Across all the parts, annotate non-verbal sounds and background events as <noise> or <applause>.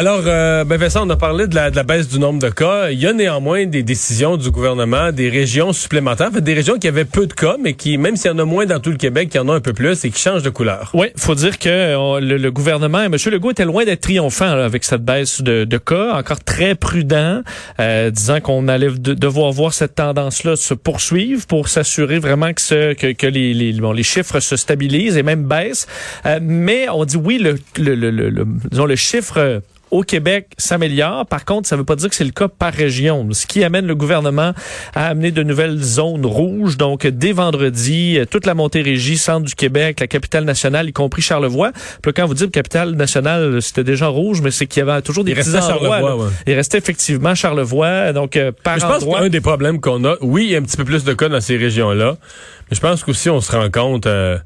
Alors, euh, ben Vincent, on a parlé de la, baisse du nombre de cas. Il y a néanmoins des décisions du gouvernement, des régions supplémentaires, des régions qui avaient peu de cas, mais qui, même s'il y en a moins dans tout le Québec, il y en a un peu plus et qui changent de couleur. Oui, faut dire que on, le, le, gouvernement, M. Legault était loin d'être triomphant avec cette baisse de, de, cas, encore très prudent, euh, disant qu'on allait de, devoir voir cette tendance-là se poursuivre pour s'assurer vraiment que, ce, que, que les, chiffres se stabilisent et même baissent. Euh, mais on dit oui, le, le, le chiffre au Québec s'améliore. Par contre, ça ne veut pas dire que c'est le cas par région, ce qui amène le gouvernement à amener de nouvelles zones rouges. Donc, dès vendredi, toute la Montérégie, centre du Québec, la capitale nationale, y compris Charlevoix. Puis quand vous dites capitale nationale, c'était déjà rouge, mais c'est qu'il y avait toujours des Il petits endroits. Ouais. Il restait effectivement Charlevoix. Donc, euh, par Mais je pense qu'un des problèmes qu'on a, oui, il y a un petit peu plus de cas dans ces régions-là, mais je pense qu'aussi on se rend compte, euh,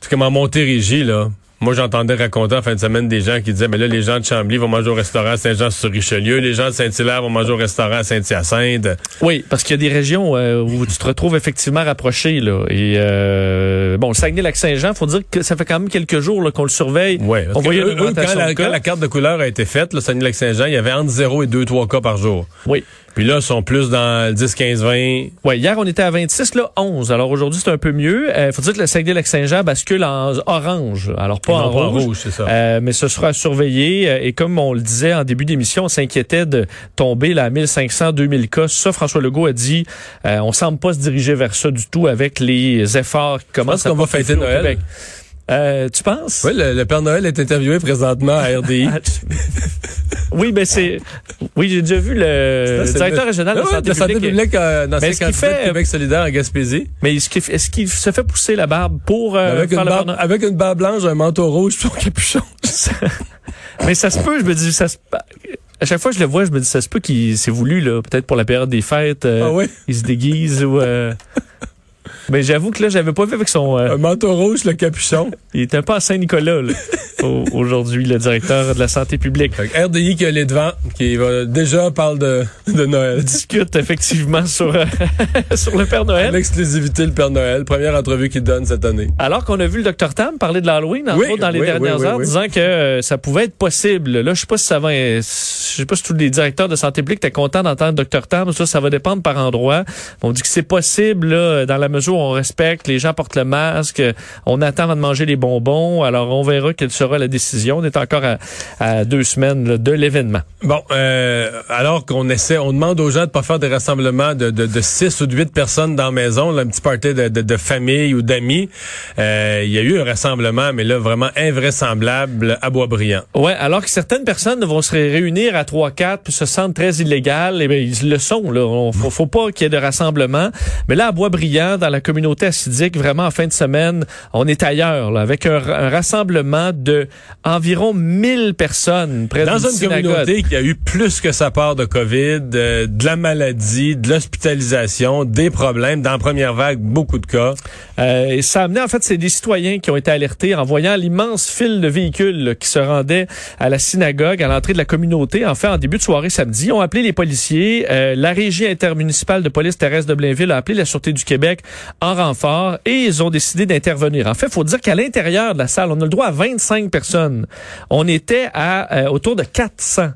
c'est comme en Montérégie, là, moi, j'entendais raconter en fin de semaine des gens qui disaient, mais là, les gens de Chambly vont manger au restaurant à Saint-Jean-sur-Richelieu, les gens de Saint-Hilaire vont manger au restaurant à Saint-Hyacinthe. Oui, parce qu'il y a des régions euh, où tu te retrouves effectivement rapproché. Là. Et euh, bon, le Saguenay-Lac-Saint-Jean, faut dire que ça fait quand même quelques jours là, qu'on le surveille. Ouais, On voyait eux, eux, quand, la, quand la carte de couleur a été faite, le Saguenay-Lac-Saint-Jean, il y avait entre 0 et 2, 3 cas par jour. Oui. Puis là, ils sont plus dans le 10, 15, 20. Ouais, hier on était à 26, là 11. Alors aujourd'hui c'est un peu mieux. Euh, faut dire que le Saguenay-Lac-Saint-Jean bascule en orange, alors pas en rouge. c'est ça. Euh, mais ce sera surveillé. Euh, Et comme on le disait en début d'émission, on s'inquiétait de tomber là, à 1500, 2000 cas. Ça, François Legault a dit, euh, on semble pas se diriger vers ça du tout avec les efforts qui commencent qu'on à va porter fêter au Noël. Québec. Euh, tu penses? Oui, le, le Père Noël est interviewé présentement à RDI. <laughs> Ah, oui, ben c'est. Oui, j'ai déjà vu le, C'est directeur le- régional de Ah ouais, santé publique. publique euh, dans Mais ce qu'il fait- Québec solidaire à Gaspésie. Mais est-ce qu'il se fait pousser la barbe pour euh, avec, faire une barbe, avec une barbe blanche, un manteau rouge, son capuchon. <laughs> Mais ça se peut, je me dis, ça se... À chaque fois que je le vois, je me dis, ça se peut qu'il s'est voulu, là, peut-être pour la période des fêtes, euh, Ah oui? il se déguise ou... <laughs> Mais j'avoue que là, j'avais pas vu avec son... euh, Un manteau rouge, le capuchon. <laughs> il était un peu à Saint-Nicolas, <laughs> aujourd'hui, le directeur de la santé publique. RDI qui a les devants, qui va, déjà parle de, de Noël. <laughs> discute effectivement sur, euh, sur le Père Noël. L'exclusivité, le Père Noël. Première entrevue qu'il donne cette année. Alors qu'on a vu le Dr Tam parler de l'Halloween, entre Oui, autres, dans les oui, dernières oui, heures, disant que euh, ça pouvait être possible. Là, je sais pas si ça va, je sais pas si tous les directeurs de santé publique étaient contents d'entendre Dr Tam. Ça, ça va dépendre par endroit. On dit que c'est possible, là, dans la mesure où on respecte, les gens portent le masque, on attend avant de manger les bonbons. Alors, on verra quelle sera la décision. On est encore à, à deux semaines là, de l'événement. Bon, euh, alors qu'on essaie, on demande aux gens de pas faire des rassemblements de, de, de 6 ou de 8 personnes dans la maison, là, un petit party de, de, de famille ou d'amis. Euh, Il y a eu un rassemblement, mais là, vraiment invraisemblable à Boisbriand. Ouais, alors que certaines personnes vont se réunir à 3-4 puis se sentent très illégales, et bien, ils le sont. Là. On, faut, faut pas qu'il y ait de rassemblement. Mais là, à Boisbriand, dans la communauté assidique, vraiment en fin de semaine, on est ailleurs, là, avec un, un rassemblement de environ 1000 personnes près Dans une communauté qui a eu plus que sa part de COVID, euh, de la maladie, de l'hospitalisation, des problèmes. Dans la première vague, beaucoup de cas. Euh, et ça a amené, en fait, c'est des citoyens qui ont été alertés en voyant l'immense file de véhicules là, qui se rendaient à la synagogue, à l'entrée de la communauté. En fait, en début de soirée samedi, ont appelé les policiers. Euh, la régie intermunicipale de police Thérèse de Blainville a appelé la Sûreté du Québec en renfort et ils ont décidé d'intervenir. En fait, il faut dire qu'à l'intérieur de la salle, on a le droit à 25 personnes. On était à euh, autour de 400.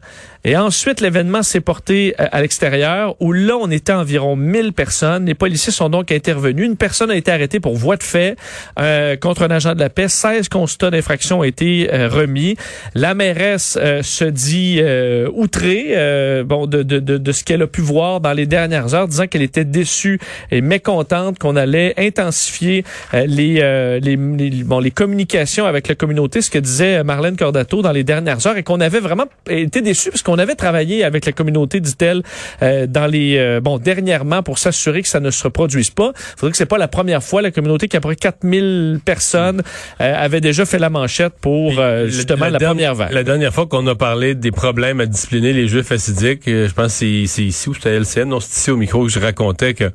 Et ensuite, l'événement s'est porté euh, à l'extérieur, où là, on était environ 1000 personnes. Les policiers sont donc intervenus. Une personne a été arrêtée pour voie de fait euh, contre un agent de la paix. 16 constats d'infraction ont été euh, remis. La mairesse euh, se dit euh, outrée euh, bon, de, de, de, de ce qu'elle a pu voir dans les dernières heures, disant qu'elle était déçue et mécontente qu'on allait intensifier les, les, bon, les communications avec la communauté, ce que disait Marlène Cordato dans les dernières heures, et qu'on avait vraiment été déçus parce qu'on avait travaillé avec la communauté, dit-elle, dans les bon dernièrement pour s'assurer que ça ne se reproduise pas. Il faudrait que c'est pas la première fois la communauté qui a près 4000 personnes avait déjà fait la manchette pour justement la, première vague. La dernière fois qu'on a parlé des problèmes à discipliner les Juifs assidiques, je pense que c'est ici ou c'était LCN, non, c'est ici au micro que je racontais que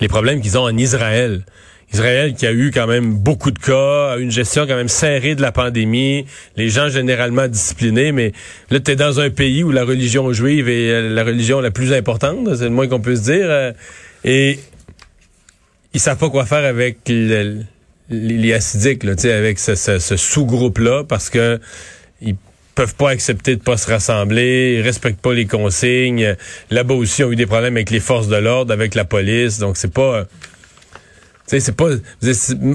les problèmes qu'ils ont en Israël. Israël qui a eu quand même beaucoup de cas, une gestion quand même serrée de la pandémie, les gens généralement disciplinés, mais là, tu dans un pays où la religion juive est euh, la religion la plus importante, c'est le moins qu'on puisse dire, euh, et ils savent pas quoi faire avec les, les acidiques, avec ce, sous-groupe-là, parce que ils peuvent pas accepter de pas se rassembler, ils respectent pas les consignes. Là-bas aussi, ils ont eu des problèmes avec les forces de l'ordre, avec la police. Donc c'est pas, sais, c'est pas,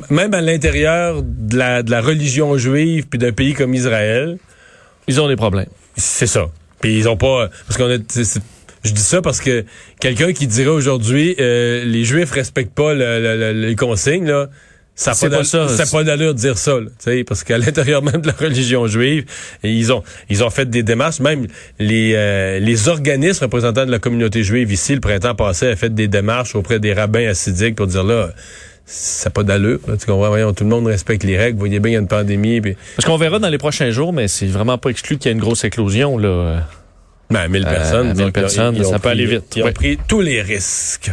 même à l'intérieur de la, de la religion juive puis d'un pays comme Israël, ils ont des problèmes. C'est ça. Puis ils ont pas, parce qu'on a, je dis ça parce que quelqu'un qui dirait aujourd'hui, euh, les Juifs respectent pas les consignes là ça n'a pas, ça, pas d'allure de dire ça, là, parce qu'à <laughs> l'intérieur même de la religion juive, ils ont ils ont fait des démarches. Même les euh, les organismes représentants de la communauté juive ici, le printemps passé, ont fait des démarches auprès des rabbins assidiques pour dire là, ça n'a pas d'allure. tu comprends? Voyons, tout le monde respecte les règles. Vous voyez bien, il y a une pandémie. Puis... Parce qu'on verra dans les prochains jours, mais c'est vraiment pas exclu qu'il y ait une grosse éclosion. Là. Ben, 1000 personnes. 1000 personnes, ça peut aller vite. Ils ont pris tous les risques.